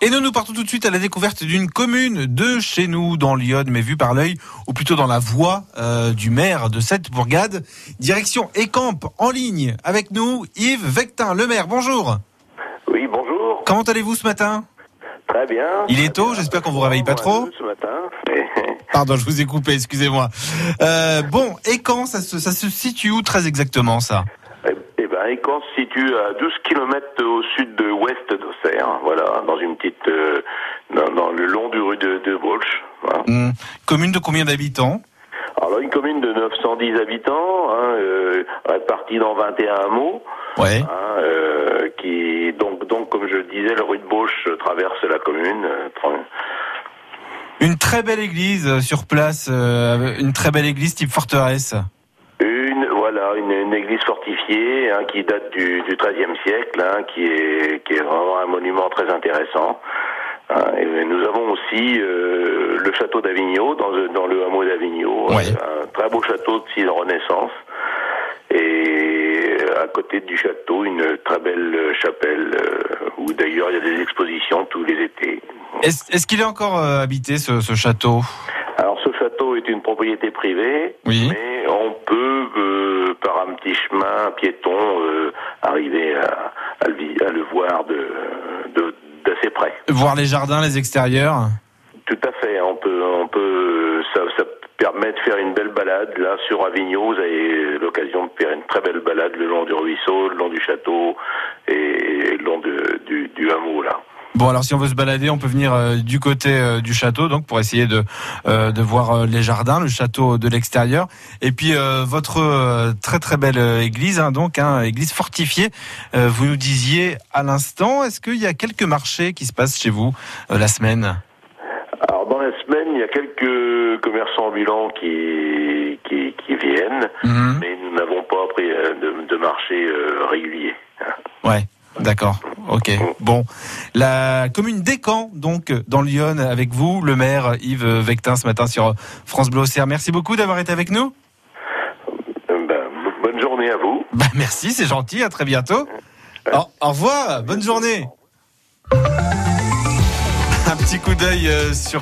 Et nous, nous partons tout de suite à la découverte d'une commune de chez nous, dans Lyon, mais vue par l'œil, ou plutôt dans la voie euh, du maire de cette bourgade. Direction Écampe, en ligne, avec nous, Yves Vectin, le maire. Bonjour. Oui, bonjour. Comment allez-vous ce matin? Très bien. Il est tôt, j'espère qu'on vous réveille pas trop. Ce matin. Pardon, je vous ai coupé, excusez-moi. Euh, bon, Écamp, ça se, ça se situe où très exactement, ça? Eh ben, Écamp se situe à 12 km au sud de ouest d'Auxerre, voilà, dans une petite, euh, dans, dans le long du rue de, voilà. Hum, Commune de combien d'habitants? Alors une commune de 910 habitants, hein, euh, répartie dans 21 hameaux, Ouais. hein, euh, qui, donc, donc, comme je le disais, le rue de Bolche traverse la commune. euh, Une très belle église sur place, une très belle église type forteresse. Une, voilà, une, une église fortifiée hein, qui date du, du XIIIe siècle, hein, qui est qui est vraiment un monument très intéressant. Hein, et nous avons aussi euh, le château d'Avignon dans, le- dans le hameau d'Avignon, Ouais. un très beau château de style Renaissance. Et à côté du château, une très belle chapelle euh, où d'ailleurs il y a des expositions tous les étés. Est-ce qu'il est encore euh, habité, ce, ce château? Alors ce château est une propriété privée, Oui. mais on peut euh, par un petit chemin piéton euh, arriver à, à le, à le voir de près. Voir les jardins, les extérieurs Tout à fait. On peut on peut ça, ça permet de faire une belle balade là sur Avignon. Vous avez l'occasion de faire une très belle balade le long du ruisseau, le long du château et le long de, du, du hameau là. Bon, alors si on veut se balader, on peut venir euh, du côté euh, du château, donc pour essayer de euh, de voir les jardins, le château de l'extérieur, et puis votre très très belle église, hein, donc hein, église fortifiée. Vous nous disiez à l'instant, est-ce qu'il y a quelques marchés qui se passent chez vous la semaine? Alors dans la semaine, il y a quelques commerçants ambulants qui qui, qui viennent, Mhm. mais nous n'avons pas pris de, de marché régulier. Ouais. D'accord, ok. Bon, la commune d'Écamp, donc dans Lyon, avec vous, le maire Yves Vectin ce matin sur France Bleu Auxerre. Merci beaucoup d'avoir été avec nous. Euh, ben, bonne journée à vous. Bah, merci, c'est gentil, à très bientôt. Au, au revoir, bonne journée. Un petit coup d'œil euh, sur